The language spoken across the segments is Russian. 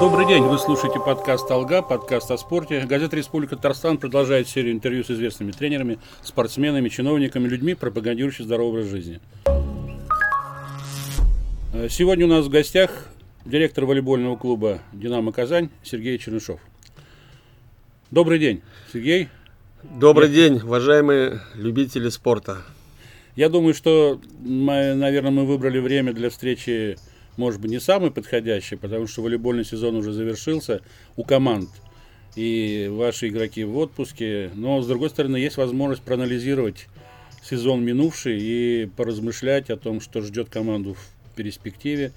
Добрый день, вы слушаете подкаст «Алга», подкаст о спорте. Газета «Республика Татарстан» продолжает серию интервью с известными тренерами, спортсменами, чиновниками, людьми, пропагандирующими здоровый образ жизни. Э, сегодня у нас в гостях директор волейбольного клуба «Динамо Казань» Сергей Чернышов. Добрый день, Сергей. Добрый Я... день, уважаемые любители спорта. Я думаю, что, мы, наверное, мы выбрали время для встречи может быть, не самый подходящий, потому что волейбольный сезон уже завершился у команд. И ваши игроки в отпуске. Но, с другой стороны, есть возможность проанализировать сезон минувший и поразмышлять о том, что ждет команду в перспективе,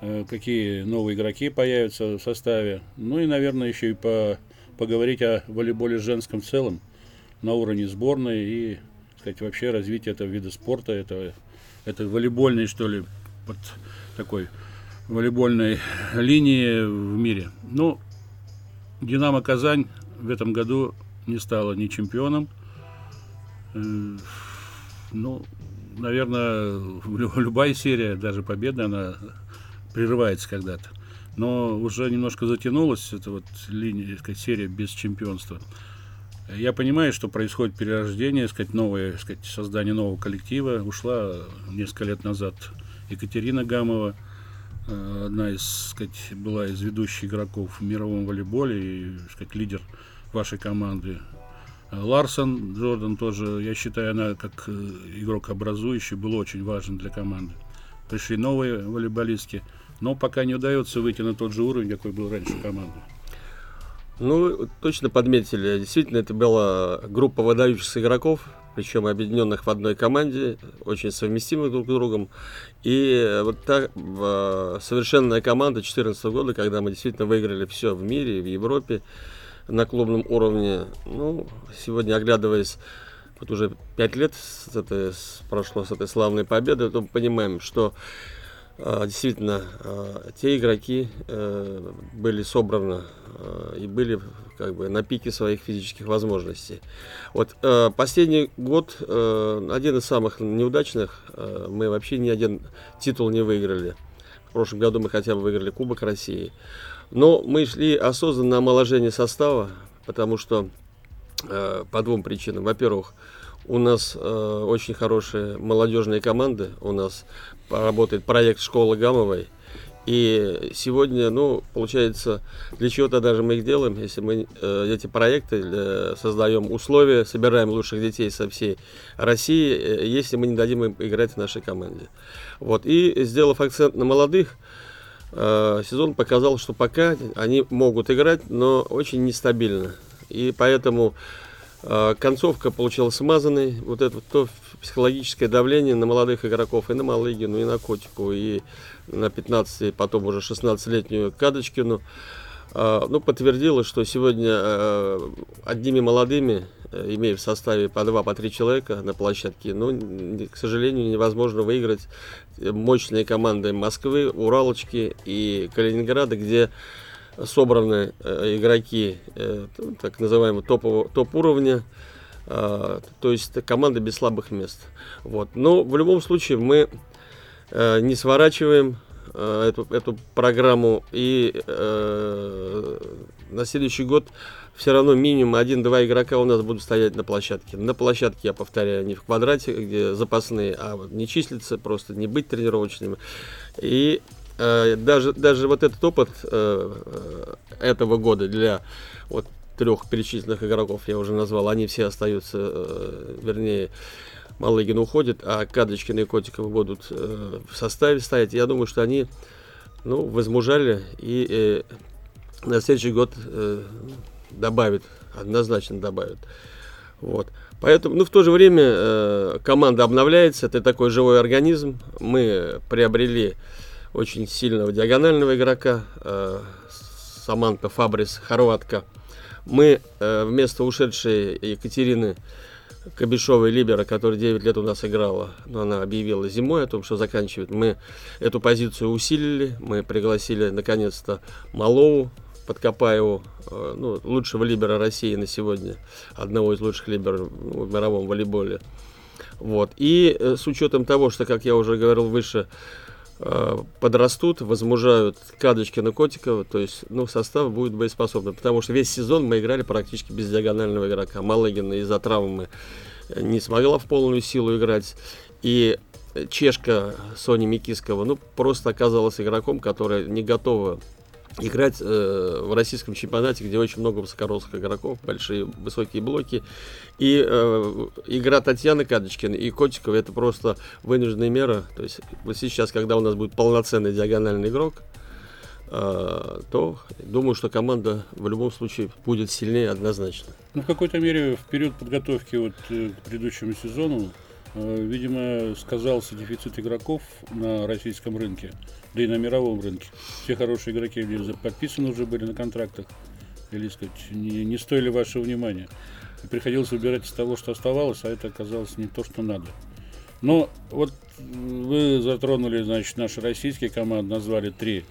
э, какие новые игроки появятся в составе. Ну и, наверное, еще и по, поговорить о волейболе женском в целом на уровне сборной и сказать, вообще развитие этого вида спорта, это, это волейбольный, что ли, под такой волейбольной линии в мире. Ну, Динамо Казань в этом году не стала ни чемпионом. Э, ну, наверное, любая серия, даже победа, она прерывается когда-то. Но уже немножко затянулась эта вот линия, сказать, серия без чемпионства. Я понимаю, что происходит перерождение, сказать, новое, сказать, создание нового коллектива. Ушла несколько лет назад Екатерина Гамова, э, одна из, сказать, была из ведущих игроков в мировом волейболе и, сказать, лидер вашей команды. Э, Ларсон Джордан тоже, я считаю, она как э, игрок образующий был очень важен для команды. Пришли новые волейболистки, но пока не удается выйти на тот же уровень, какой был раньше команды. Ну, точно подметили. Действительно, это была группа выдающихся игроков, причем объединенных в одной команде, очень совместимых друг с другом. И вот та э, совершенная команда 2014 года, когда мы действительно выиграли все в мире, в Европе на клубном уровне. Ну, сегодня, оглядываясь, вот уже пять лет с этой, прошло с этой славной победы, то мы понимаем, что э, действительно э, те игроки э, были собраны э, и были как бы на пике своих физических возможностей. Вот э, последний год э, один из самых неудачных. Мы вообще ни один титул не выиграли. В прошлом году мы хотя бы выиграли Кубок России. Но мы шли осознанно на омоложение состава, потому что по двум причинам. Во-первых, у нас э, очень хорошие молодежные команды. У нас работает проект школы Гамовой – и сегодня, ну, получается, для чего-то даже мы их делаем, если мы э, эти проекты э, создаем условия, собираем лучших детей со всей России, э, если мы не дадим им играть в нашей команде. Вот. И сделав акцент на молодых, э, сезон показал, что пока они могут играть, но очень нестабильно. И поэтому концовка получилась смазанной. Вот это то психологическое давление на молодых игроков и на Малыгину, и на Котику, и на 15, потом уже 16-летнюю Кадочкину, а, ну, подтвердилось, что сегодня а, одними молодыми, э, имея в составе по два, по три человека на площадке, ну, к сожалению, невозможно выиграть мощные команды Москвы, Уралочки и Калининграда, где собраны э, игроки э, так называемого топ-уровня, а, то есть команда без слабых мест. Вот. Но в любом случае мы Э, не сворачиваем эту, эту программу и э, на следующий год все равно минимум один-два игрока у нас будут стоять на площадке. На площадке, я повторяю, не в квадрате, где запасные, а вот не числиться, просто не быть тренировочными. И даже, даже вот этот опыт э, этого года для вот трех перечисленных игроков, я уже назвал, они все остаются, э, вернее, Малыгин уходит, а Кадричкин и Котиков будут э, в составе стоять. Я думаю, что они ну, возмужали и э, на следующий год э, добавят, однозначно добавят. Вот. Поэтому, ну, в то же время э, команда обновляется, это такой живой организм. Мы приобрели очень сильного диагонального игрока, э, Саманта Фабрис, хорватка. Мы э, вместо ушедшей Екатерины Кабишовой Либера, которая 9 лет у нас играла, но она объявила зимой о том, что заканчивает. Мы эту позицию усилили, мы пригласили наконец-то Малову, Подкопаеву, э, ну, лучшего либера России на сегодня, одного из лучших либеров в мировом волейболе. Вот. И э, с учетом того, что, как я уже говорил выше, подрастут, возмужают Кадочкина, Котикова, то есть, ну, состав будет боеспособный, потому что весь сезон мы играли практически без диагонального игрока. Малыгина из-за травмы не смогла в полную силу играть, и чешка Сони Микискова, ну, просто оказалась игроком, которая не готова играть э, в российском чемпионате, где очень много высокорослых игроков, большие высокие блоки. И э, игра Татьяны Кадочкиной и Котикова это просто вынужденная мера. То есть вот сейчас, когда у нас будет полноценный диагональный игрок, э, то думаю, что команда в любом случае будет сильнее однозначно. Ну, в какой-то мере в период подготовки вот, э, к предыдущему сезону Э, видимо, сказался дефицит игроков на российском рынке, да и на мировом рынке. Все хорошие игроки подписаны уже были на контрактах, или сказать, не, не стоили вашего внимания. И приходилось выбирать из того, что оставалось, а это оказалось не то, что надо. Но вот вы затронули, значит, наши российские команды, назвали три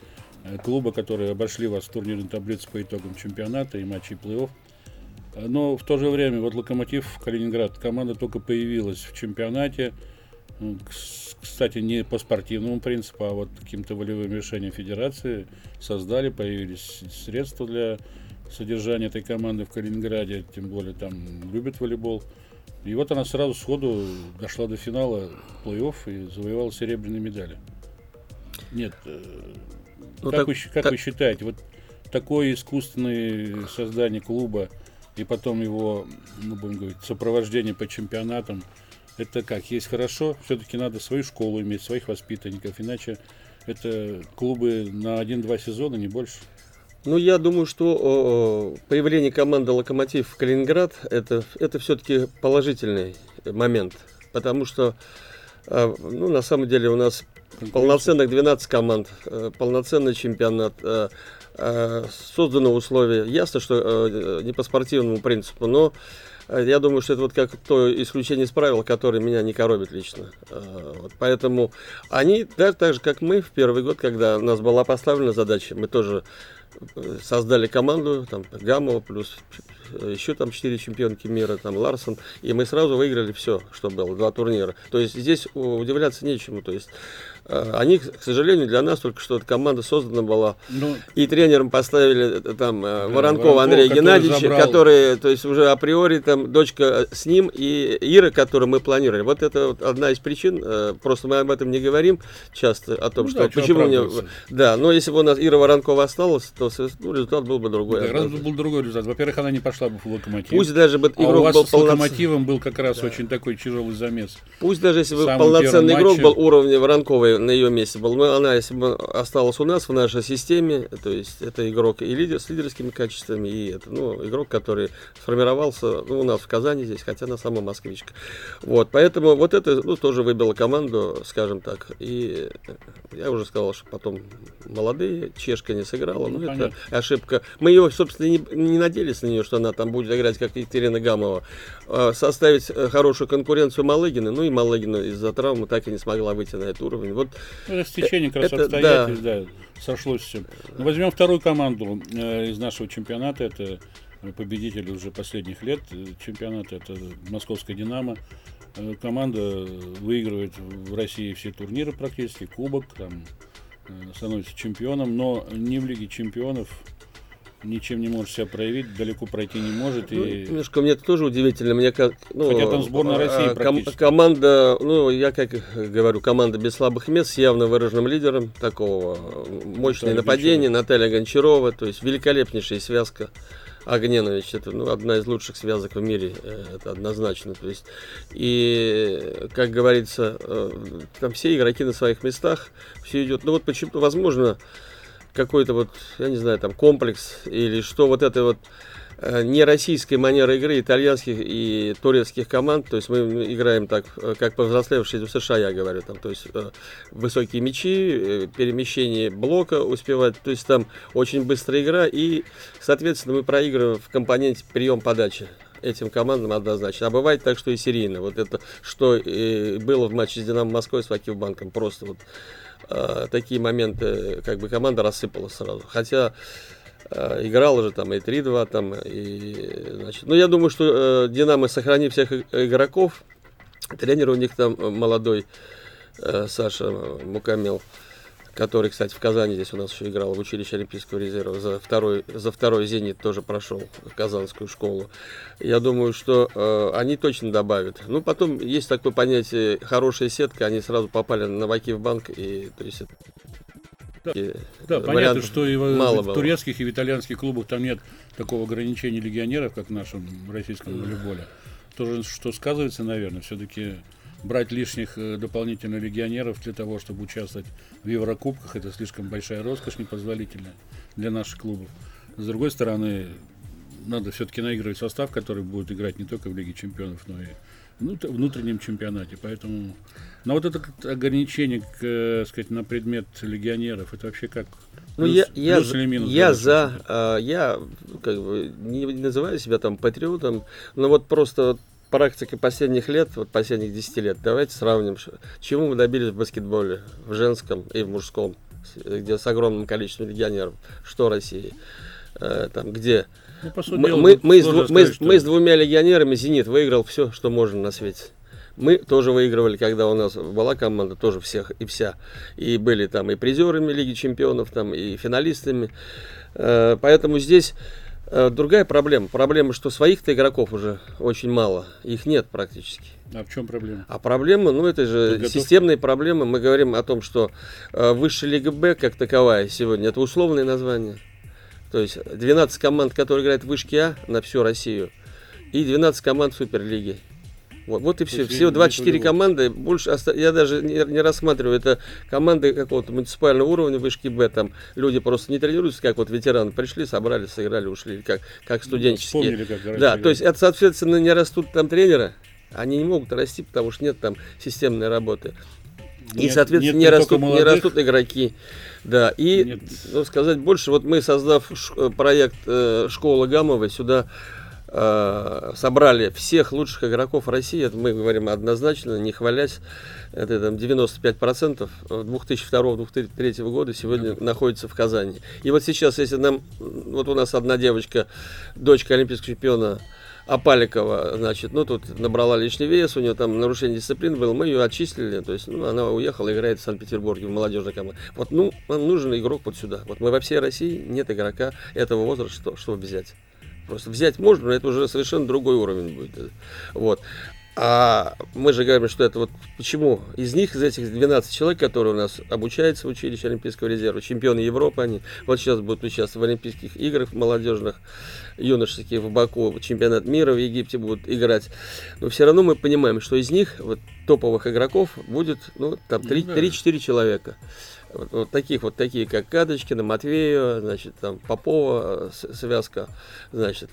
э, клуба, которые обошли вас в турнирной таблице по итогам чемпионата и матчей плей-офф. Но в то же время, вот Локомотив Калининград, команда только появилась в чемпионате. Кстати, не по спортивному принципу, а вот каким-то волевым решением федерации создали, появились средства для содержания этой команды в Калининграде, тем более там любят волейбол. И вот она сразу сходу дошла до финала плей-офф и завоевала серебряные медали. Нет, э, ну, как, так, вы, как так... вы считаете, вот такое искусственное создание клуба, и потом его, ну, будем говорить, сопровождение по чемпионатам, это как, есть хорошо, все-таки надо свою школу иметь, своих воспитанников, иначе это клубы на один-два сезона, не больше. Ну, я думаю, что о, появление команды «Локомотив» в Калининград это, это все-таки положительный момент, потому что, а, ну, на самом деле у нас полноценных 12 команд, э, полноценный чемпионат, э, Э, созданы условия. Ясно, что э, не по спортивному принципу, но э, я думаю, что это вот как то исключение из правил, которое меня не коробит лично. Вот поэтому они, так, так же как мы в первый год, когда у нас была поставлена задача, мы тоже создали команду, там Гамова плюс еще там четыре чемпионки мира, там Ларсон, и мы сразу выиграли все, что было, два турнира. То есть здесь удивляться нечему. То есть Э, они, к сожалению, для нас только что эта команда создана была. Ну, и тренером поставили э, там э, да, Воронкова Воронков, Андрея Геннадьевича, забрал... который, то есть уже априори там дочка с ним и Ира, которую мы планировали. Вот это вот одна из причин. Просто мы об этом не говорим часто, о том, ну, что да, почему мне... Да, но если бы у нас Ира Воронкова осталась, то ну, результат был бы другой. Да, был другой результат. Во-первых, она не пошла бы в локомотив. Пусть даже бы а игрок у вас был с полноц... локомотивом был как раз да. очень такой тяжелый замес. Пусть даже если бы полноценный игрок матче... был уровня Воронковой на ее месте был. Но она, если бы осталась у нас в нашей системе, то есть это игрок и лидер с лидерскими качествами, и это, ну, игрок, который сформировался ну, у нас в Казани здесь, хотя на самом москвичка. Вот, поэтому вот это ну, тоже выбило команду, скажем так. И я уже сказал, что потом молодые, чешка не сыграла, ну, ну это ошибка. Мы ее, собственно, не, не надеялись на нее, что она там будет играть, как Екатерина Гамова. А, составить э, хорошую конкуренцию Малыгина, ну и Малыгина из-за травмы так и не смогла выйти на этот уровень. Вот ну, это стечение как раз это, обстоятельств, да. да, сошлось все. Ну, возьмем вторую команду э, из нашего чемпионата, это победитель уже последних лет чемпионата, это Московская Динамо. Э, команда выигрывает в России все турниры практически, кубок, там, э, становится чемпионом, но не в Лиге чемпионов ничем не может себя проявить, далеко пройти не может. Ну, и... Немножко мне это тоже удивительно. Мне как, ну, Хотя там сборная России ком- Команда, ну, я как говорю, команда без слабых мест с явно выраженным лидером такого. Мощное нападение, Гончарова. Наталья Гончарова, то есть великолепнейшая связка. Огненович это ну, одна из лучших связок в мире, э, это однозначно. То есть, и, как говорится, э, там все игроки на своих местах, все идет. Ну вот почему-то, возможно, какой-то вот, я не знаю, там комплекс или что вот это вот э, не российской манеры игры итальянских и турецких команд, то есть мы играем так, э, как повзрослевшие в США, я говорю, там, то есть э, высокие мячи, перемещение блока успевать, то есть там очень быстрая игра и, соответственно, мы проигрываем в компоненте прием-подачи этим командам однозначно. А бывает так, что и серийно. Вот это, что было в матче с Динамо Москвой с Вакивбанком, просто вот э, такие моменты, как бы команда рассыпалась сразу. Хотя э, играла же там и 3-2, там, и, значит, ну, я думаю, что э, Динамо, сохранив всех игроков, тренер у них там молодой, э, Саша Мукамел, который, кстати, в Казани здесь у нас еще играл в училище Олимпийского резерва, за второй, за второй «Зенит» тоже прошел Казанскую школу. Я думаю, что э, они точно добавят. Ну, потом есть такое понятие «хорошая сетка», они сразу попали на Вакив банк, и то есть да, и, да понятно, что и в, мало в было. турецких и в итальянских клубах там нет такого ограничения легионеров, как в нашем российском волейболе. Тоже, что сказывается, наверное, все-таки брать лишних э, дополнительных легионеров для того, чтобы участвовать в Еврокубках, это слишком большая роскошь, непозволительная для наших клубов. С другой стороны, надо все-таки наигрывать состав, который будет играть не только в Лиге Чемпионов, но и в внутреннем чемпионате. Поэтому, но вот это ограничение, к, э, сказать, на предмет легионеров, это вообще как? Ну, плюс, я, плюс я, или минус? Я за, а, я как бы не называю себя там патриотом, но вот просто практика последних лет, вот последних 10 лет, давайте сравним, чему мы добились в баскетболе, в женском и в мужском, где с огромным количеством легионеров, что России, э, там, где ну, мы, дела, мы, мы, с, сказать, мы, что... мы с двумя легионерами «Зенит» выиграл все, что можно на свете. Мы тоже выигрывали, когда у нас была команда, тоже всех и вся. И были там и призерами Лиги Чемпионов, там, и финалистами. Э, поэтому здесь другая проблема. Проблема, что своих-то игроков уже очень мало. Их нет практически. А в чем проблема? А проблема, ну это же Подготовка. системные проблемы. Мы говорим о том, что э, высшая лига Б как таковая сегодня, это условное название. То есть 12 команд, которые играют в вышке А на всю Россию, и 12 команд в Суперлиге. Вот, вот и все. Всего 24 команды. Больше я даже не, не рассматриваю. Это команды какого-то муниципального уровня, вышки Б. Там люди просто не тренируются, как вот ветераны пришли, собрали, сыграли, ушли, как, как ну, студенческие. Ну, как да, то есть это, соответственно, не растут там тренеры. Они не могут расти, потому что нет там системной работы. И, нет, соответственно, нет, не, растут, не растут игроки. Да, и, ну, сказать больше, вот мы, создав ш- проект э, «Школа Гамова», сюда Э, собрали всех лучших игроков России, это мы говорим однозначно, не хвалясь, это там 95% 2002-2003 года сегодня находится в Казани. И вот сейчас, если нам, вот у нас одна девочка, дочка олимпийского чемпиона Апаликова, значит, ну тут набрала лишний вес, у нее там нарушение дисциплины было, мы ее отчислили, то есть, ну, она уехала, играет в Санкт-Петербурге в молодежной команде. Вот, ну, нам нужен игрок вот сюда. Вот мы во всей России нет игрока этого возраста, что, чтобы взять. Просто взять можно, но это уже совершенно другой уровень будет. Вот. А мы же говорим, что это вот почему из них, из этих 12 человек, которые у нас обучаются в училище Олимпийского резерва, чемпионы Европы, они вот сейчас будут участвовать в Олимпийских играх молодежных, юношеских в Баку, чемпионат мира в Египте будут играть. Но все равно мы понимаем, что из них вот топовых игроков будет ну, там 3-4 ну человека. Вот, вот таких вот такие, как Кадочкина, Матвеева, значит, там Попова, связка, значит,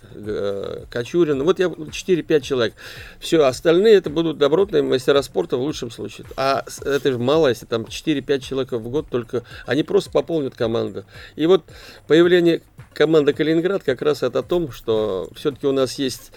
Кочурин. Вот я 4-5 человек. Все, остальные это будут добротные мастера спорта в лучшем случае. А это же мало, если там 4-5 человек в год только, они просто пополнят команду. И вот появление команды Калининград как раз это о том, что все-таки у нас есть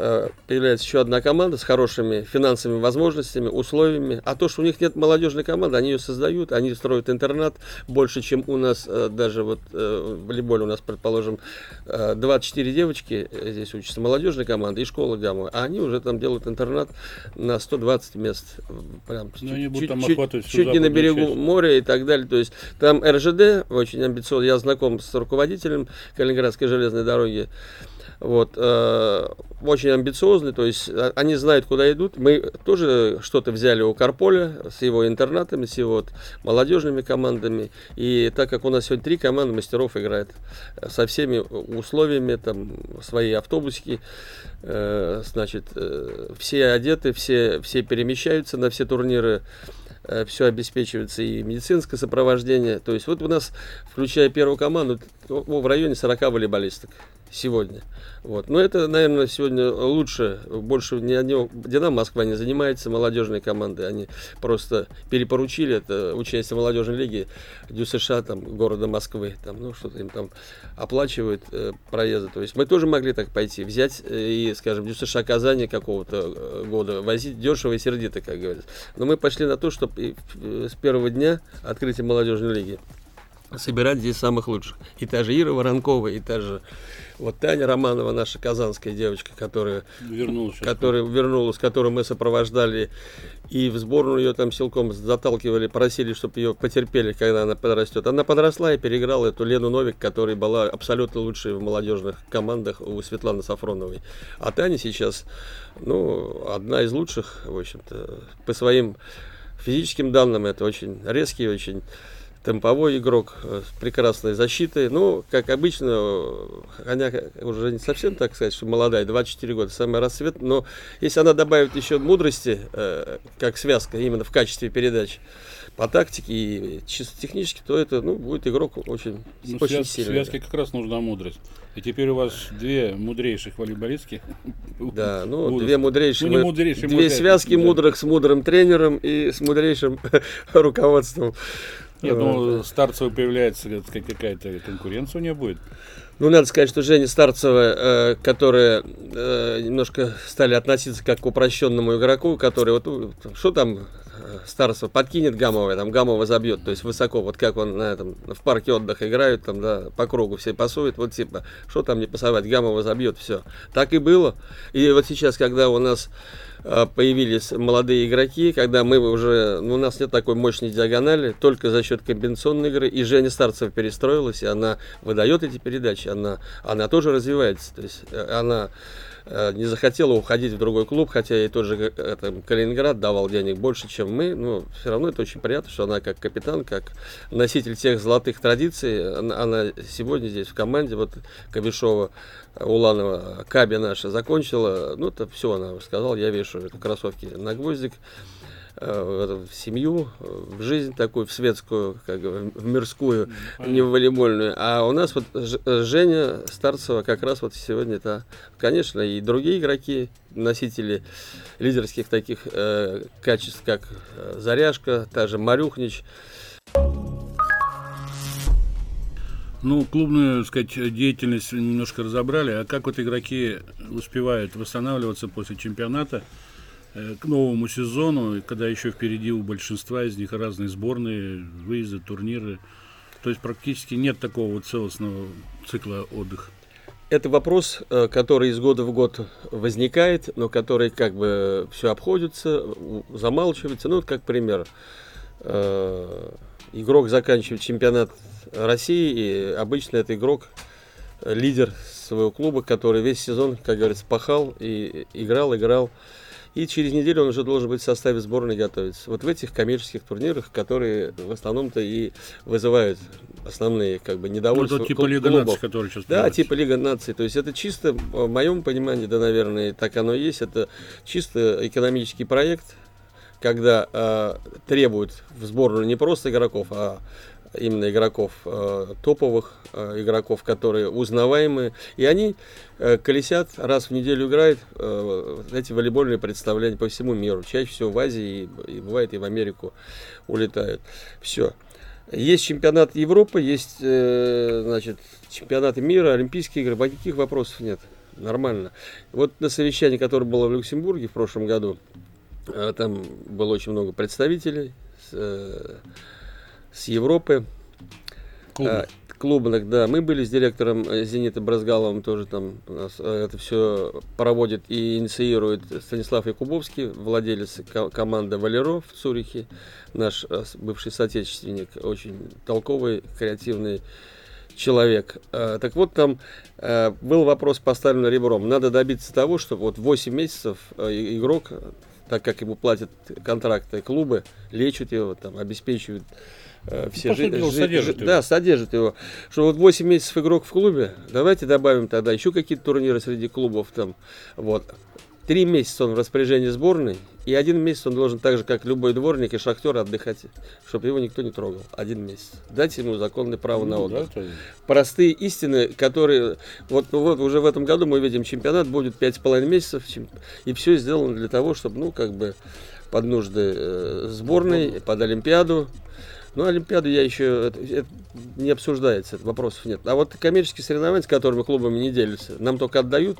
Э, появляется еще одна команда с хорошими финансовыми возможностями, условиями. А то, что у них нет молодежной команды, они ее создают, они строят интернат больше, чем у нас э, даже вот э, в волейболе у нас, предположим, 24 девочки здесь учатся молодежной команды и школа Гамма, а они уже там делают интернат на 120 мест. Прям чуть, чуть, чуть, чуть не на берегу часть. моря и так далее. То есть там РЖД очень амбициозно. Я знаком с руководителем Калининградской железной дороги. Вот, э, очень амбициозны, то есть а, они знают, куда идут. Мы тоже что-то взяли у Карполя с его интернатами, с его вот, молодежными командами. И так как у нас сегодня три команды мастеров играет со всеми условиями, там свои автобусики, э, значит, э, все одеты, все, все перемещаются на все турниры э, все обеспечивается и медицинское сопровождение. То есть вот у нас, включая первую команду, в районе 40 волейболисток сегодня. Вот. Но это, наверное, сегодня лучше, больше ни одного Динамо Москва не занимается молодежной командой, они просто перепоручили это участие в молодежной лиге Дю США, там, города Москвы, там, ну, что-то им там оплачивают э, проезды. То есть мы тоже могли так пойти, взять э, и, скажем, Дю США Казани какого-то э, года, возить дешево и сердито, как говорится. Но мы пошли на то, чтобы с первого дня открытия молодежной лиги собирать здесь самых лучших. И та же Ира Воронкова, и та же вот Таня Романова, наша казанская девочка, которая вернулась, которая вернулась, которую мы сопровождали и в сборную ее там силком заталкивали, просили, чтобы ее потерпели, когда она подрастет. Она подросла и переиграла эту Лену Новик, которая была абсолютно лучшей в молодежных командах у Светланы Сафроновой. А Таня сейчас, ну, одна из лучших, в общем-то, по своим физическим данным, это очень резкий, очень темповой игрок э, с прекрасной защитой. Ну, как обычно, она уже не совсем, так сказать, что молодая, 24 года, самый рассвет. Но если она добавит еще мудрости, э, как связка, именно в качестве передач, по тактике и чисто технически, то это ну, будет игрок очень, ну, очень связ, сильный. Связке как раз нужна мудрость. И теперь у вас две мудрейших волейболистки. Да, ну две мудрейшие. Ну, мудрейшие две мудрейшие, связки да. мудрых с мудрым тренером и с мудрейшим руководством. Нет, ну, Старцева появляется какая-то конкуренция у нее будет. Ну, надо сказать, что Женя Старцева, э, которая э, немножко стали относиться как к упрощенному игроку, который вот, ну, что там э, Старцева подкинет Гамова, там Гамова забьет, то есть высоко, вот как он на этом, в парке отдыха играют, там, да, по кругу все пасуют, вот типа, что там не пасовать, Гамова забьет, все. Так и было. И вот сейчас, когда у нас Э, появились молодые игроки, когда мы уже, ну, у нас нет такой мощной диагонали, только за счет комбинационной игры, и Женя Старцева перестроилась, и она выдает эти передачи, она, она тоже развивается, то есть э, она не захотела уходить в другой клуб, хотя ей тоже это, Калининград давал денег больше, чем мы, но все равно это очень приятно, что она как капитан, как носитель тех золотых традиций, она, она сегодня здесь в команде, вот Кабишова, Уланова, Каби наша закончила, ну, это все она сказала, я вешу это кроссовки на гвоздик, Э, в семью, в жизнь такую, в светскую, как в мирскую, не в волейбольную. А у нас вот Женя Старцева как раз вот сегодня это, конечно, и другие игроки, носители лидерских таких э, качеств, как э, Заряшка, та же Марюхнич. Ну, клубную, так сказать, деятельность немножко разобрали. А как вот игроки успевают восстанавливаться после чемпионата? Э, к новому сезону, когда еще впереди у большинства из них разные сборные, выезды, турниры. То есть практически нет такого вот целостного цикла отдыха. Это вопрос, э, который из года в год возникает, но который как бы все обходится, замалчивается. Ну, вот как пример. Э, игрок заканчивает чемпионат России, и обычно это игрок, лидер своего клуба, который весь сезон, как говорится, пахал и играл, играл и через неделю он уже должен быть в составе сборной готовиться. Вот в этих коммерческих турнирах, которые в основном-то и вызывают основные как бы недовольства. Ну, типа Лига клубов. наций, который сейчас Да, типа Лига наций. То есть это чисто, в моем понимании, да, наверное, так оно и есть, это чисто экономический проект, когда э, требуют в сборную не просто игроков, а именно игроков э, топовых, э, игроков, которые узнаваемые, и они э, колесят, раз в неделю играют эти волейбольные представления по всему миру, чаще всего в Азии и, бывает и в Америку улетают. Все. Есть чемпионат Европы, есть значит, чемпионаты мира, Олимпийские игры, никаких вопросов нет. Нормально. Вот на совещании, которое было в Люксембурге в прошлом году, там было очень много представителей. С Европы. Клубных. А, клубных, да. Мы были с директором э, Зенита Бразгаловым, тоже там э, это все проводит и инициирует Станислав Якубовский, владелец команды Валеро в Цюрихе, наш э, бывший соотечественник, очень толковый, креативный человек. Так вот, там был вопрос поставлен ребром. Надо добиться того, чтобы вот 8 месяцев игрок, так как ему платят контракты клубы, лечат его, там, обеспечивают Э, все жи- жи- содержит жи- да, содержит его. Что вот 8 месяцев игрок в клубе, давайте добавим тогда еще какие-то турниры среди клубов там. Вот. Три месяца он в распоряжении сборной, и один месяц он должен так же, как любой дворник и шахтер, отдыхать, чтобы его никто не трогал. Один месяц. Дайте ему законное право ну, на отдых. Да, Простые истины, которые... Вот, вот уже в этом году мы видим, чемпионат будет пять с половиной месяцев, и все сделано для того, чтобы, ну, как бы, под нужды э, сборной, под Олимпиаду, Ну, Олимпиаду я еще... Это, это не обсуждается, вопросов нет. А вот коммерческие соревнования, с которыми клубами не делятся, нам только отдают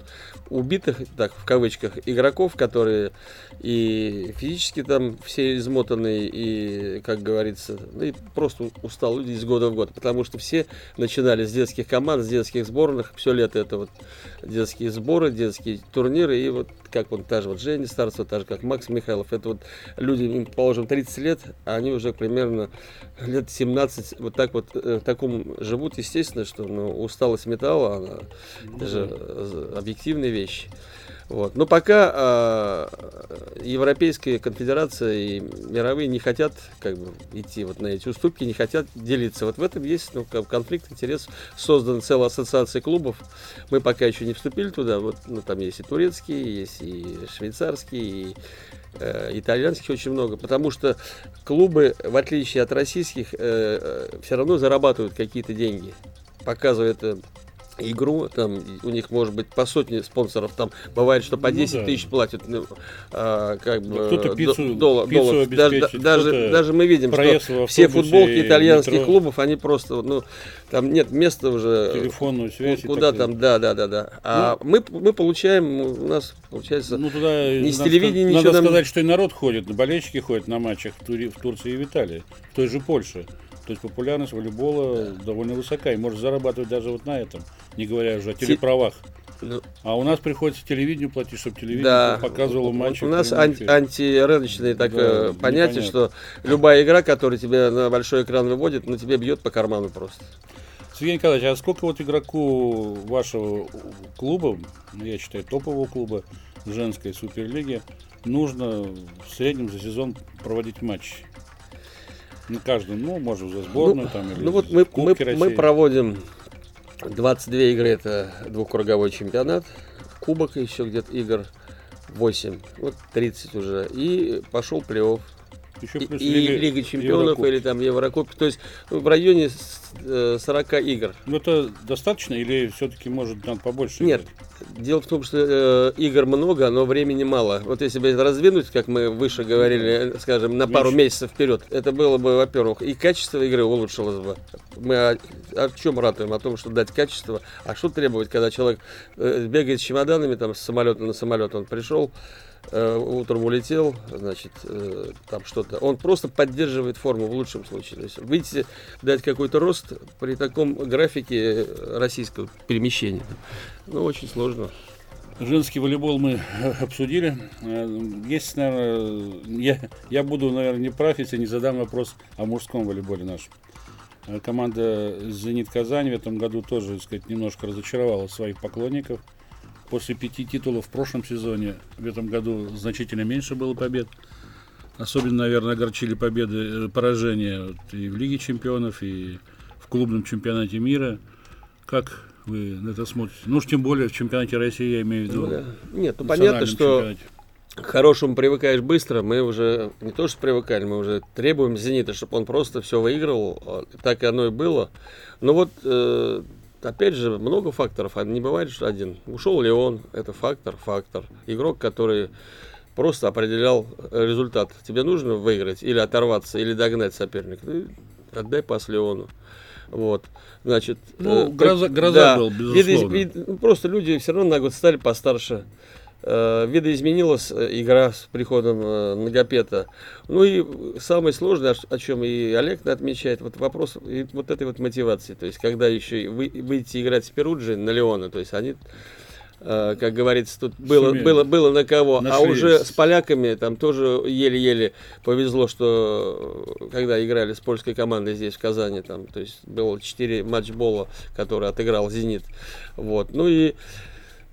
убитых, так, в кавычках, игроков, которые и физически там все измотанные, и, как говорится, ну, и просто устал люди из года в год. Потому что все начинали с детских команд, с детских сборных. Все лето это вот детские сборы, детские турниры. И вот как вот та же вот Женя Старцева, та же как Макс Михайлов. Это вот люди, им, положим, 30 лет, а они уже примерно лет 17 вот так вот э, в таком живут. Естественно, что ну, усталость металла, она ну, даже э, объективная вещь. Вот. Но пока э, Европейская конфедерация и мировые не хотят как бы, идти вот на эти уступки, не хотят делиться. Вот в этом есть ну, конфликт интересов. Создана целая ассоциация клубов. Мы пока еще не вступили туда. Вот, ну, там есть и турецкие, есть и швейцарские, и итальянских очень много. Потому что клубы, в отличие от российских, э, э, все равно зарабатывают какие-то деньги. Показывая это игру, там у них может быть по сотне спонсоров, там бывает, что по 10 ну, да. тысяч платят, ну, а, как бы кто-то пиццу, доллар, пиццу доллар. Даже, даже, даже мы видим, что все футболки итальянских метро. клубов, они просто, ну, там нет места уже. Телефонную связь. Куда там, да, да, да, да. А ну, мы, мы получаем, у нас получается, ну, туда не с телевидения ничего. Надо нам... сказать, что и народ ходит, болельщики ходят на матчах в, Тури, в Турции и в Италии, в той же Польше. То есть популярность волейбола довольно высока, и может зарабатывать даже вот на этом, не говоря уже о телеправах. Ну, а у нас приходится телевидению платить, чтобы телевидение да. показывало матчи. У нас анти антирыночное такое да, понятие, что любая игра, которая тебя на большой экран выводит, ну тебе бьет по карману просто. Сергей Николаевич, а сколько вот игроку вашего клуба, ну, я считаю, топового клуба женской суперлиги, нужно в среднем за сезон проводить матч? Ну, каждый, ну, может, за сборную ну, там или Ну, вот мы, мы, мы проводим 22 игры, это двухкруговой чемпионат, кубок еще где-то игр 8, вот 30 уже, и пошел плей-офф. Еще плюс и, Лига, Лига чемпионов Еврокуб. или там Еврокуб. То есть в районе 40 э, игр. Ну это достаточно или все-таки может надо побольше? Нет. Играть? Дело в том, что э, игр много, но времени мало. Вот если бы раздвинуть, как мы выше говорили, скажем, на Меньше. пару месяцев вперед, это было бы, во-первых, и качество игры улучшилось бы. Мы о, о чем ратуем? О том, что дать качество. А что требовать, когда человек э, бегает с чемоданами там, с самолета на самолет, он пришел, утром улетел, значит, э, там что-то. Он просто поддерживает форму в лучшем случае. То есть выйти, дать какой-то рост при таком графике российского перемещения. Ну, очень сложно. Женский волейбол мы обсудили. Э, есть, наверное, я, я буду, наверное, не прав, если не задам вопрос о мужском волейболе нашем. Команда «Зенит Казань» в этом году тоже, так сказать, немножко разочаровала своих поклонников – После пяти титулов в прошлом сезоне в этом году значительно меньше было побед. Особенно, наверное, огорчили победы, э, поражения и в Лиге чемпионов, и в клубном чемпионате мира. Как вы на это смотрите? Ну уж тем более в чемпионате России, я имею в виду. Ну, Нет, ну понятно, что чемпионате. к хорошему привыкаешь быстро. Мы уже не то что привыкали, мы уже требуем «Зенита», чтобы он просто все выигрывал. А так и оно и было. Но вот э, опять же, много факторов. А не бывает, что один. Ушел ли он, это фактор, фактор. Игрок, который просто определял результат. Тебе нужно выиграть или оторваться, или догнать соперника. Ты отдай пас Леону. Вот, значит, ну, э, гроза, гроза да, был, безусловно. Вид, вид, просто люди все равно на год стали постарше. Э, видоизменилась э, игра с приходом э, Нагопета. Ну и самое сложное, о чем и Олег отмечает, вот вопрос вот этой вот мотивации. То есть, когда еще вы, выйти играть с Перуджи на Леона, то есть они как говорится, тут было, было, было на кого. Нашли. А уже с поляками там тоже еле-еле повезло, что когда играли с польской командой здесь, в Казани, там, то есть было 4 матчбола, которые отыграл «Зенит». Вот. Ну и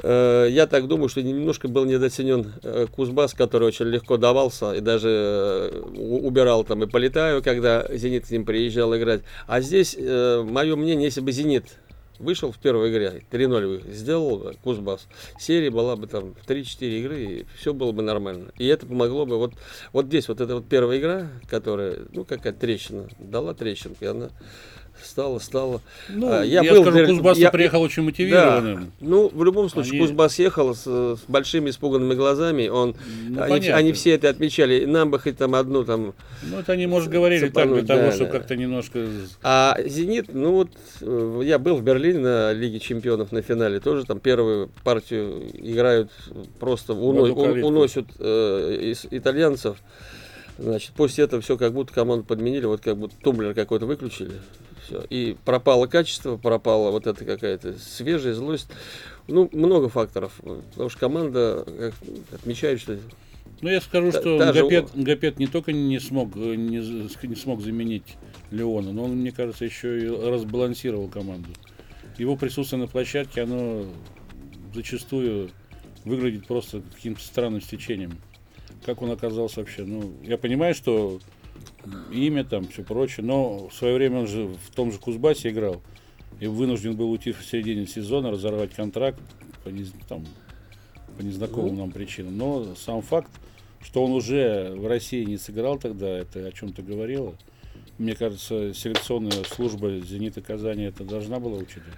я так думаю, что немножко был недооценен э, Кузбасс, который очень легко давался и даже э, убирал там и полетаю, когда Зенит к ним приезжал играть. А здесь, мое мнение, если бы Зенит вышел в первой игре, 3-0 сделал Кузбасс, серия была бы там 3-4 игры, и все было бы нормально. И это помогло бы, вот, вот здесь вот эта вот первая игра, которая, ну, какая трещина, дала трещинку, и она стало, стало. Ну, а, я, я был, скажу, Кузбасс я, приехал очень мотивированным. Да. Ну, в любом случае, они... Кузбасс ехал с, с большими испуганными глазами. Он, ну, они, они все это отмечали. Нам бы хоть там одну там... Ну, это они, может, говорили так для того, да, чтобы как-то немножко... А «Зенит», ну вот, э, я был в Берлине на Лиге чемпионов на финале. Тоже там первую партию играют просто, уно, уносят э, итальянцев. Значит, после этого все как будто команду подменили, вот как будто тумблер какой-то выключили. Все. И пропало качество, пропала вот эта какая-то свежая злость. Ну, много факторов. Потому что команда как, отмечает, что ну, я скажу, что Даже... Гапет, Гапет не только не смог, не, не смог заменить Леона, но он, мне кажется, еще и разбалансировал команду. Его присутствие на площадке, оно зачастую выглядит просто каким-то странным стечением как он оказался вообще. Ну, я понимаю, что имя там, все прочее, но в свое время он же в том же Кузбассе играл и вынужден был уйти в середине сезона, разорвать контракт по, не, там, по незнакомым нам причинам. Но сам факт, что он уже в России не сыграл тогда, это о чем-то говорило. Мне кажется, селекционная служба «Зенита Казани» это должна была учитывать.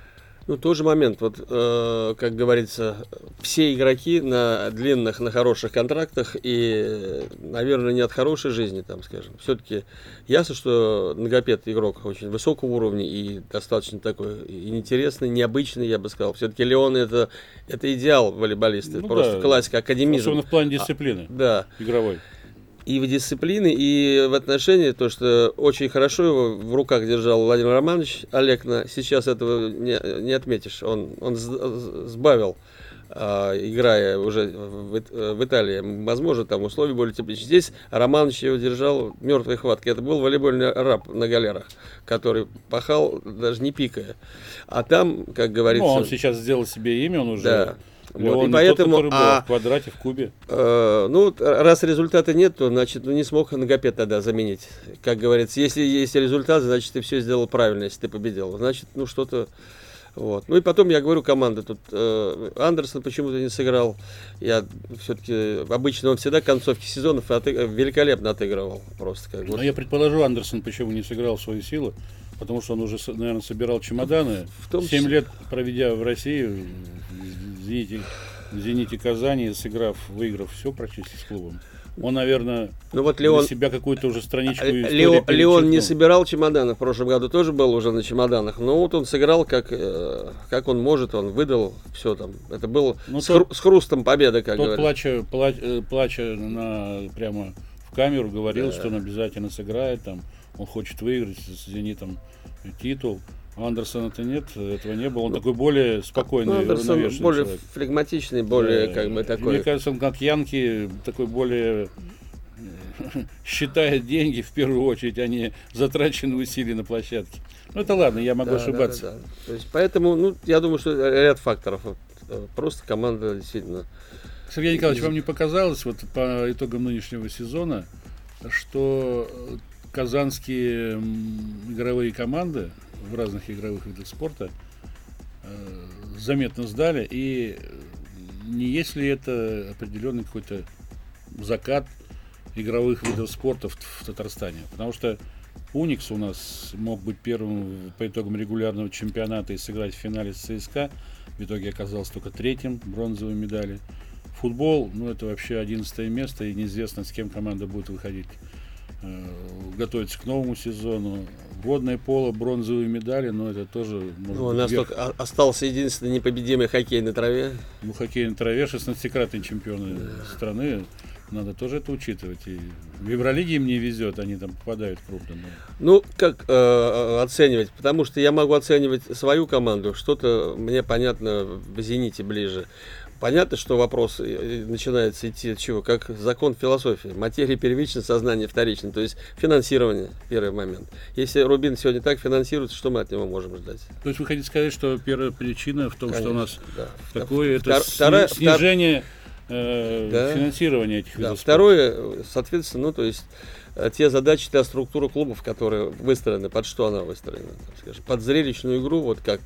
Ну, тот же момент, вот, э, как говорится, все игроки на длинных, на хороших контрактах и, наверное, не от хорошей жизни, там, скажем. Все-таки ясно, что Нагопед игрок очень высокого уровня и достаточно такой интересный, необычный, я бы сказал. Все-таки Леон это, это идеал волейболиста, ну, просто да. классика, академизм. Особенно в плане дисциплины а, да. игровой и в дисциплины, и в отношении, то, что очень хорошо его в руках держал Владимир Романович Олегна. Сейчас этого не, не отметишь. Он, он сбавил, а, играя уже в, в Италии. Возможно, там условия более теплее. Здесь Романович его держал мертвой хваткой. Это был волейбольный раб на галерах, который пахал даже не пикая. А там, как говорится... Ну, он сейчас сделал себе имя, он уже... Да вот, и поэтому, тот, а, в квадрате, в кубе. Э, ну, раз результата нет, то, значит, ну, не смог Нагопед тогда заменить. Как говорится, если есть результат, значит, ты все сделал правильно, если ты победил. Значит, ну, что-то... Вот. Ну и потом я говорю команда тут э, Андерсон почему-то не сыграл. Я все-таки обычно он всегда концовки сезонов отыг... великолепно отыгрывал просто. Как вот. Но я предположу Андерсон почему не сыграл свою силу, потому что он уже, наверное, собирал чемоданы. В том 7 лет проведя в России, Зените, Зените Казани, сыграв, выиграв все практически с клубом. Он, наверное, ну вот Леон, для себя какую-то уже страничку Леон, Леон не собирал чемоданы, в прошлом году тоже был уже на чемоданах, но вот он сыграл как, э, как он может, он выдал все там. Это было ну, с, тот, с хрустом победа, как тот плача, плача, э, плача на, прямо в камеру говорил, да. что он обязательно сыграет, там, он хочет выиграть с «Зенитом» титул. Андерсона-то нет, этого не было. Он такой более спокойный, ну, Андерсон более человек. флегматичный, более да. как бы такой. Мне кажется, он как Янки такой более считает деньги в первую очередь, а не затраченные усилия на площадке. Ну это ладно, я могу да, ошибаться. Да, да, да. То есть, поэтому, ну, я думаю, что ряд факторов. Э, просто команда действительно. Сергей Николаевич, вам не показалось вот по итогам нынешнего сезона, что казанские игровые команды в разных игровых видах спорта э, заметно сдали. И не есть ли это определенный какой-то закат игровых видов спорта в, в Татарстане? Потому что Уникс у нас мог быть первым по итогам регулярного чемпионата и сыграть в финале с ЦСКА. В итоге оказался только третьим бронзовой медали. Футбол, ну это вообще одиннадцатое место, и неизвестно, с кем команда будет выходить готовится к новому сезону. Водное поло, бронзовые медали, но это тоже... Может ну, у нас вверх. только остался единственный непобедимый хоккей на траве. Ну, хоккей на траве, 16-кратные чемпионы да. страны. Надо тоже это учитывать. И в Евролиге им не везет, они там попадают крупно. Но... Ну, как э, э, оценивать? Потому что я могу оценивать свою команду. Что-то мне понятно в «Зените» ближе. Понятно, что вопрос начинается идти от чего? Как закон философии. Материя первична, сознание вторично. То есть финансирование, первый момент. Если Рубин сегодня так финансируется, что мы от него можем ждать? То есть вы хотите сказать, что первая причина в том, Конечно, что у нас да. такое Втор, это вторая, снижение э, да, финансирования этих видов да, Второе, соответственно, ну то есть э, те задачи, та структура клубов, которые выстроены, под что она выстроена, скажем, под зрелищную игру, вот как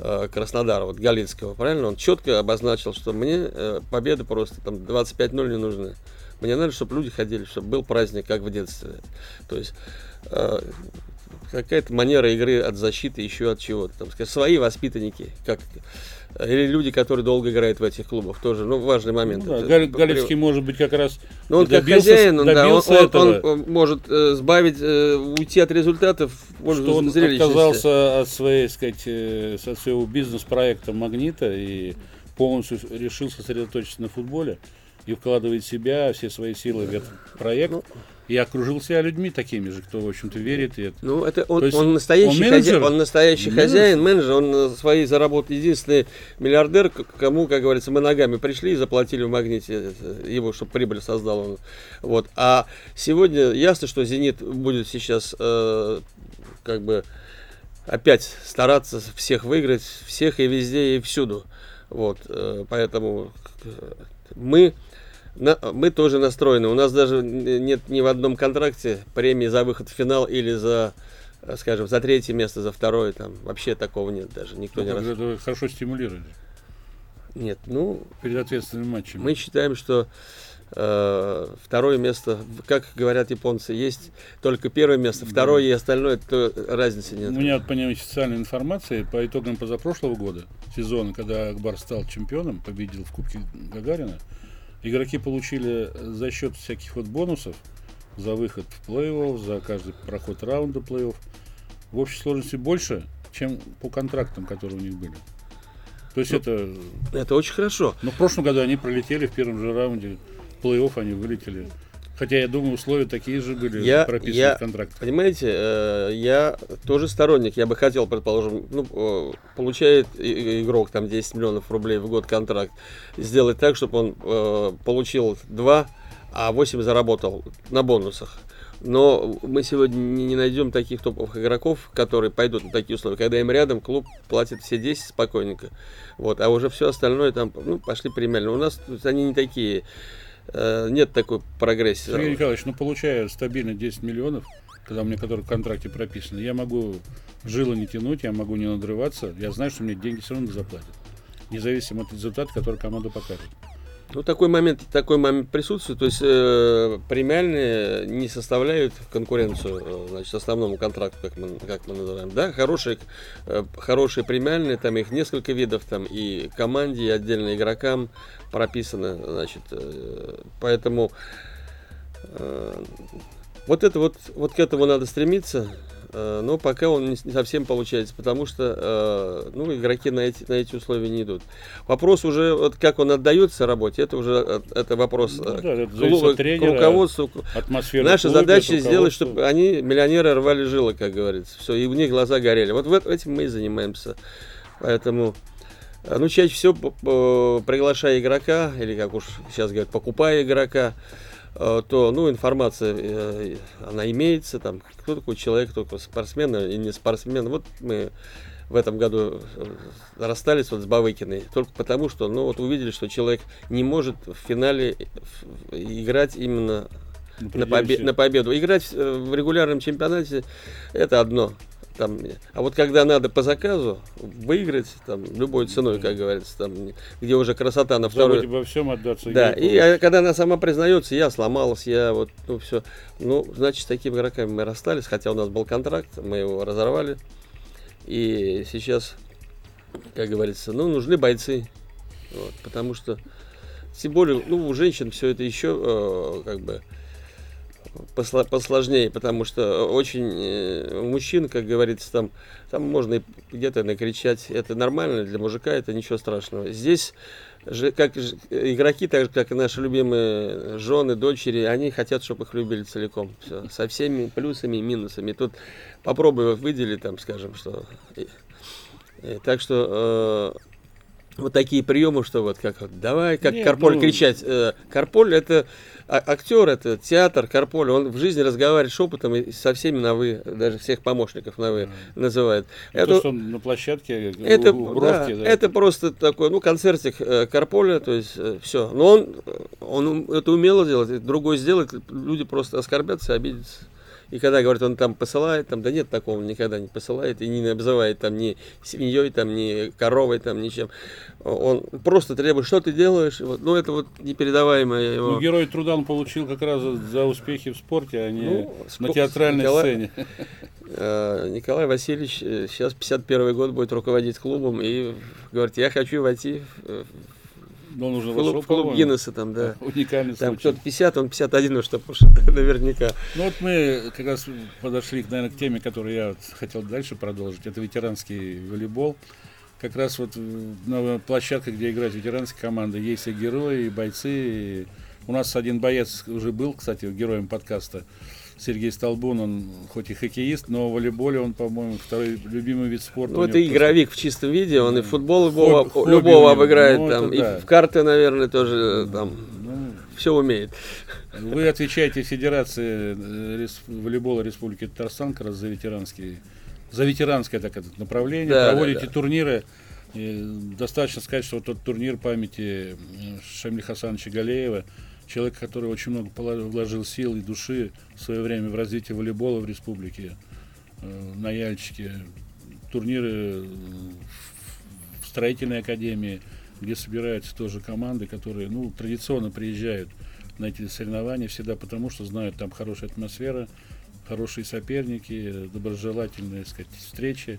Э, Краснодара, вот Галицкого, правильно? Он четко обозначил, что мне э, победы просто там 25-0 не нужны. Мне надо, чтобы люди ходили, чтобы был праздник, как в детстве. То есть э, какая-то манера игры от защиты, еще от чего-то. Там, сказать, свои воспитанники, как или люди, которые долго играют в этих клубах, тоже, ну, важный момент. Ну, да, Галь, Галицкий, может быть, как раз ну, он добился, как хозяин, он, да, он, он, он может э, сбавить, э, уйти от результатов, что он отказался от своей, сказать, э, от своего бизнес-проекта «Магнита» и полностью решил сосредоточиться на футболе и вкладывает себя, все свои силы в этот проект. Ну, и окружил себя людьми такими же, кто, в общем-то, верит. И это. Ну, это он, есть, он настоящий, он хозяин, он настоящий менеджер. хозяин, менеджер, он свои заработал единственный миллиардер, кому, как говорится, мы ногами пришли и заплатили в магните его, чтобы прибыль создал он. Вот. А сегодня ясно, что Зенит будет сейчас э, как бы опять стараться всех выиграть, всех и везде, и всюду. Вот. Э, поэтому мы на, мы тоже настроены. У нас даже нет ни в одном контракте премии за выход в финал или за, скажем, за третье место, за второе. Там вообще такого нет даже. Никто ну, не раз... Это хорошо стимулирует. Нет, ну... Перед ответственным матчем. Мы считаем, что э, второе место, как говорят японцы, есть только первое место, второе да. и остальное, то разницы нет. У меня по неофициальной информации по итогам позапрошлого года, сезона, когда Акбар стал чемпионом, победил в Кубке Гагарина, Игроки получили за счет всяких вот бонусов за выход в плей-офф, за каждый проход раунда плей-офф в общей сложности больше, чем по контрактам, которые у них были. То есть ну, это... Это очень хорошо. Но в прошлом году они пролетели в первом же раунде. плей-офф они вылетели. Хотя, я думаю, условия такие же были я, прописаны я, в контракте. Понимаете, э, я тоже сторонник. Я бы хотел, предположим, ну, э, получает игрок там 10 миллионов рублей в год контракт, сделать так, чтобы он э, получил 2, а 8 заработал на бонусах. Но мы сегодня не найдем таких топовых игроков, которые пойдут на такие условия. Когда им рядом клуб платит все 10 спокойненько. Вот, а уже все остальное там, ну, пошли премиально. У нас они не такие нет такой прогрессии. Сергей Николаевич, ну получая стабильно 10 миллионов, когда у меня который в контракте прописано, я могу жилы не тянуть, я могу не надрываться, я знаю, что мне деньги все равно заплатят. Независимо от результата, который команда покажет. Ну, такой момент, такой момент присутствует. То есть э, премиальные не составляют конкуренцию э, значит, основному контракту, как мы, как мы называем. Да, хорошие, э, хорошие премиальные, там их несколько видов, там и команде, и отдельно игрокам прописано. Значит, э, поэтому э, вот это вот, вот к этому надо стремиться. Э, но пока он не совсем получается, потому что э, ну, игроки на эти, на эти условия не идут. Вопрос уже, вот как он отдается работе, это уже э, это вопрос ну, да, это клуба, тренера, к руководству. Наша клубе, задача сделать, чтобы они, миллионеры, рвали жилы, как говорится. Все, и у них глаза горели. Вот этим мы и занимаемся. Поэтому, ну, чаще всего приглашая игрока, или как уж сейчас говорят, покупая игрока, то, ну, информация, э, она имеется, там, кто такой человек, кто такой спортсмен и не спортсмен. Вот мы в этом году э, расстались вот с Бавыкиной только потому, что, ну, вот увидели, что человек не может в финале играть именно на, побе- на победу. Играть в регулярном чемпионате это одно. Там, а вот когда надо по заказу выиграть там любой ценой, как говорится, там, где уже красота на второй. во всем отдаться. Да, и а, когда она сама признается, я сломалась, я вот, ну все. Ну, значит, с такими игроками мы расстались, хотя у нас был контракт, мы его разорвали. И сейчас, как говорится, ну, нужны бойцы. Вот, потому что, тем более, ну, у женщин все это еще, э, как бы, посложнее, потому что очень э, мужчин, как говорится, там, там можно где-то накричать. Это нормально для мужика, это ничего страшного. Здесь же, как игроки, так же, как и наши любимые жены, дочери, они хотят, чтобы их любили целиком. Все, со всеми плюсами и минусами. Тут попробуй выделить, там, скажем, что... Так что э, вот такие приемы, что вот как давай, как Нет, Карполь ну... кричать. Э, Карполь это а, актер это театр, Карполь, он в жизни разговаривает шепотом и со всеми на вы, даже всех помощников на вы mm. называет. Это, то, что на площадке, это, бровки, да, да. это просто такой, ну, концертик э, Карполя, то есть э, все. Но он, он это умело делать, другой сделать, люди просто оскорбятся, обидятся. И когда говорят, он там посылает, там, да нет такого, он никогда не посылает и не обзывает там ни свиньей, там, ни коровой, там, ничем. Он просто требует, что ты делаешь. Вот, ну, это вот непередаваемое его... Ну, герой труда он получил как раз за успехи в спорте, а не ну, на театральной Николай, сцене. Э, Николай Васильевич э, сейчас 51 год будет руководить клубом и говорит, я хочу войти в но он уже клуб, вошел, клуб Гиннесса там, да. Уникальный там случай. кто-то 50, он 51 уж наверняка. Ну вот мы как раз подошли, наверное, к теме, которую я вот хотел дальше продолжить. Это ветеранский волейбол. Как раз вот на площадке, где играют ветеранские команды, есть и герои, и бойцы. И у нас один боец уже был, кстати, героем подкаста. Сергей Столбун, он хоть и хоккеист, но в волейболе он, по-моему, второй любимый вид спорта. Ну, это игровик просто... в чистом виде, он и футбол любого, хобби, любого обыграет, ну, там, и да. в карты, наверное, тоже там ну, все умеет. Вы отвечаете Федерации э, волейбола Республики Татарстан как раз за ветеранские, за ветеранское так, это, направление, да, проводите да, да. турниры. И достаточно сказать, что вот тот турнир памяти э, Шамиля Хасановича Галеева – человек, который очень много вложил сил и души в свое время в развитие волейбола в республике, э, на Яльчике, турниры в строительной академии, где собираются тоже команды, которые ну, традиционно приезжают на эти соревнования всегда потому, что знают, там хорошая атмосфера, хорошие соперники, доброжелательные так сказать, встречи.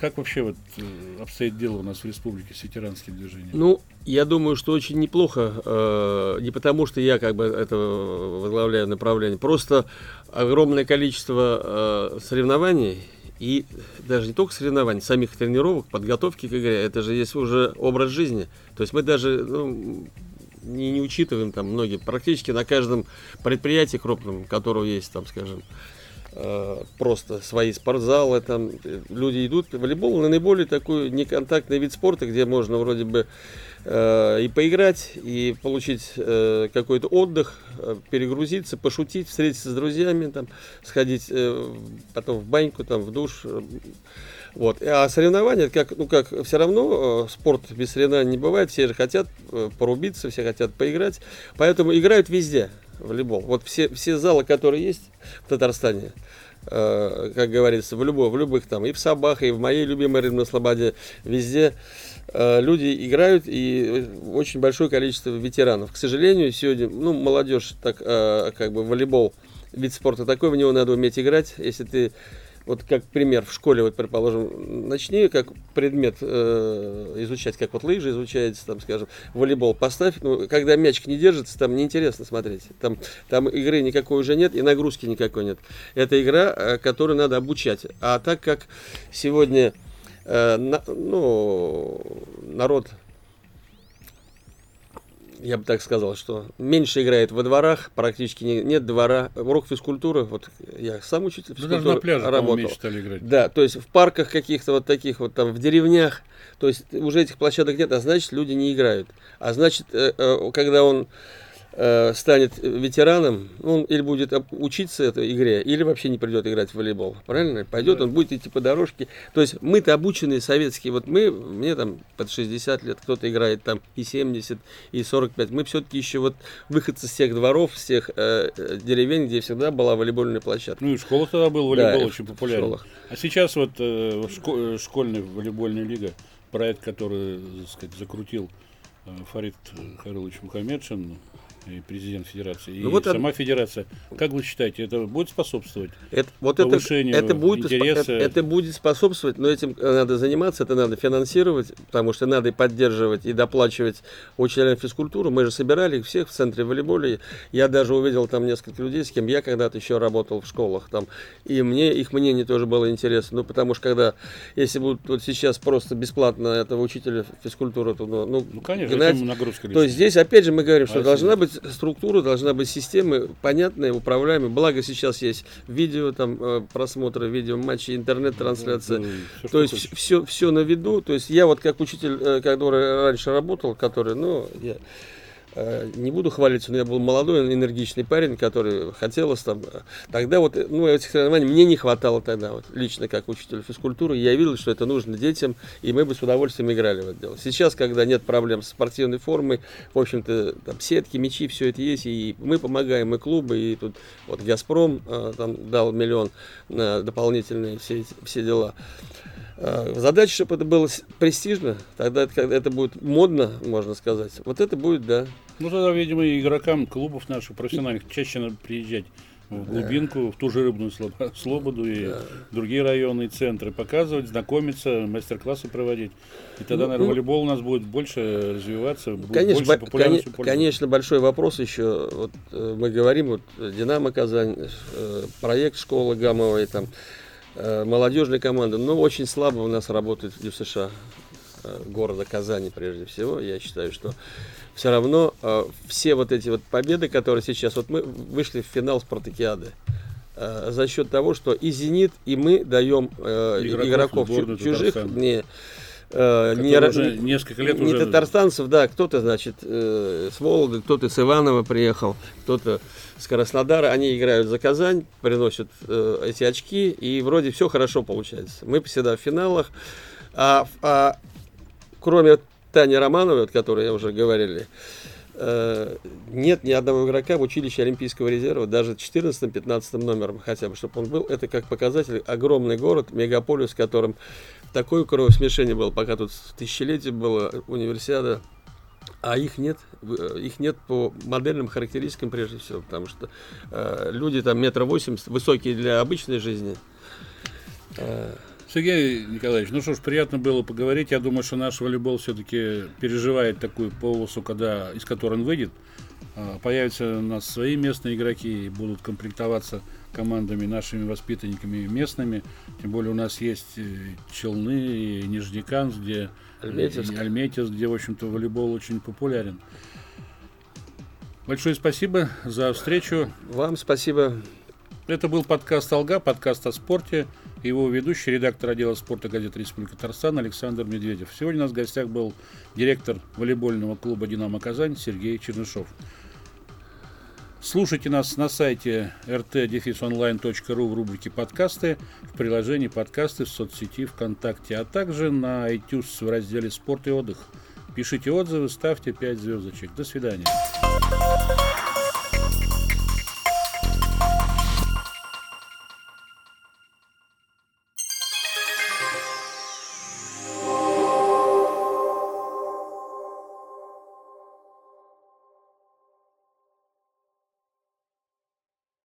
Как вообще вот э, обстоит дело у нас в республике с ветеранским движением? Ну, я думаю, что очень неплохо, э, не потому что я как бы это возглавляю направление, просто огромное количество э, соревнований и даже не только соревнований, самих тренировок, подготовки к игре, это же есть уже образ жизни. То есть мы даже ну, не, не учитываем там многие, практически на каждом предприятии крупном, которого есть там, скажем, просто свои спортзалы, там люди идут. Волейбол наиболее такой неконтактный вид спорта, где можно вроде бы э, и поиграть, и получить э, какой-то отдых, э, перегрузиться, пошутить, встретиться с друзьями, там, сходить э, потом в баньку, там, в душ. Вот. А соревнования, как, ну как, все равно э, спорт без соревнований не бывает, все же хотят э, порубиться, все хотят поиграть, поэтому играют везде волейбол. Вот все, все залы, которые есть в Татарстане, э, как говорится, в, любой, в любых там, и в Сабах, и в моей любимой Рыбной Слободе, везде э, люди играют, и очень большое количество ветеранов. К сожалению, сегодня, ну, молодежь, так, э, как бы волейбол, вид спорта такой, в него надо уметь играть. Если ты вот как пример в школе, вот предположим, начни как предмет э, изучать, как вот лыжи изучается, там, скажем, волейбол поставь, ну, когда мячик не держится, там неинтересно смотреть, там, там игры никакой уже нет и нагрузки никакой нет. Это игра, э, которую надо обучать. А так как сегодня э, на, ну, народ я бы так сказал, что меньше играет во дворах, практически не, нет двора. Урок физкультуры, вот я сам учитель физкультуры даже на пляже, работал. стали играть. Да, то есть в парках каких-то вот таких вот там, в деревнях, то есть уже этих площадок нет, а значит люди не играют. А значит, э, э, когда он станет ветераном, он или будет учиться этой игре, или вообще не придет играть в волейбол. Правильно? Пойдет, он будет идти по дорожке. То есть мы-то обученные советские, вот мы, мне там под 60 лет, кто-то играет там и 70, и 45. Мы все-таки еще вот выходцы с тех дворов, с тех э, деревень, где всегда была волейбольная площадка. Ну и в школах тогда был волейбол да, очень популярен. А сейчас вот э, шко- школьная волейбольная лига, проект, который, так сказать, закрутил э, Фарид Харилович Мухаммедшин, и президент Федерации, и ну, вот сама это... Федерация. Как вы считаете, это будет способствовать это, вот повышению это, это будет, интереса? Это, это будет способствовать, но этим надо заниматься, это надо финансировать, потому что надо и поддерживать, и доплачивать учителям физкультуры. Мы же собирали их всех в центре волейбола. Я даже увидел там несколько людей, с кем я когда-то еще работал в школах. Там, и мне их мнение тоже было интересно. Ну, потому что когда, если будут вот сейчас просто бесплатно этого учителя физкультуры, то, ну, ну конечно, гнать, нагрузка то здесь опять же мы говорим, что а должна быть структура, должна быть система понятная, управляемая. Благо сейчас есть видео, там э, просмотры видео матчей, интернет-трансляция. Да, да, то есть все, все на виду. То есть я вот как учитель, э, который раньше работал, который, ну, я не буду хвалиться, но я был молодой, энергичный парень, который хотелось там. Тогда вот, ну, этих соревнований мне не хватало тогда, вот, лично как учитель физкультуры, я видел, что это нужно детям, и мы бы с удовольствием играли в это дело. Сейчас, когда нет проблем с спортивной формой, в общем-то, там сетки, мячи, все это есть, и мы помогаем, и клубы, и тут вот Газпром э, там дал миллион на дополнительные все, все дела. Э, задача, чтобы это было престижно, тогда это, это будет модно, можно сказать. Вот это будет, да. Ну тогда, видимо, игрокам клубов наших профессиональных чаще надо приезжать в глубинку, да. в ту же рыбную слободу и да. другие районные центры показывать, знакомиться, мастер-классы проводить. И тогда, ну, наверное, ну, волейбол у нас будет больше развиваться, будет конечно, больше популярностью кон- Конечно, большой вопрос еще. Вот э, мы говорим, вот Динамо Казань, э, проект школы Гамовой, там молодежная команда, но очень слабо у нас работает в США э, города Казани прежде всего. Я считаю, что все равно э, все вот эти вот победы, которые сейчас, вот мы вышли в финал Спартакиады за счет того, что и Зенит, и мы даем игроков, игроков чужих, не, э, не, уже несколько лет не уже... татарстанцев, да, кто-то, значит, э, с Володы, кто-то с Иванова приехал, кто-то с Краснодара, они играют за Казань, приносят э, эти очки, и вроде все хорошо получается. Мы всегда в финалах, а, а кроме Тани Романовой, о которой я уже говорили, э, нет ни одного игрока в училище Олимпийского резерва, даже 14-15 номером хотя бы, чтобы он был. Это как показатель огромный город, мегаполис, в котором такое кровосмешение было, пока тут тысячелетие было универсиада, а их нет, их нет по модельным характеристикам прежде всего, потому что э, люди там метра восемьдесят, высокие для обычной жизни. Э. Сергей Николаевич, ну что ж, приятно было поговорить. Я думаю, что наш волейбол все-таки переживает такую полосу, когда, из которой он выйдет. А, появятся у нас свои местные игроки и будут комплектоваться командами нашими воспитанниками местными. Тем более у нас есть э, Челны и Нижнекамс, где Альметьевск. Альметьевск, где, в общем-то, волейбол очень популярен. Большое спасибо за встречу. Вам спасибо. Это был подкаст «Алга», подкаст о спорте. Его ведущий, редактор отдела спорта газеты «Республика Татарстан» Александр Медведев. Сегодня у нас в гостях был директор волейбольного клуба «Динамо Казань» Сергей Чернышов. Слушайте нас на сайте rt-online.ru в рубрике «Подкасты», в приложении «Подкасты» в соцсети ВКонтакте, а также на iTunes в разделе «Спорт и отдых». Пишите отзывы, ставьте 5 звездочек. До свидания.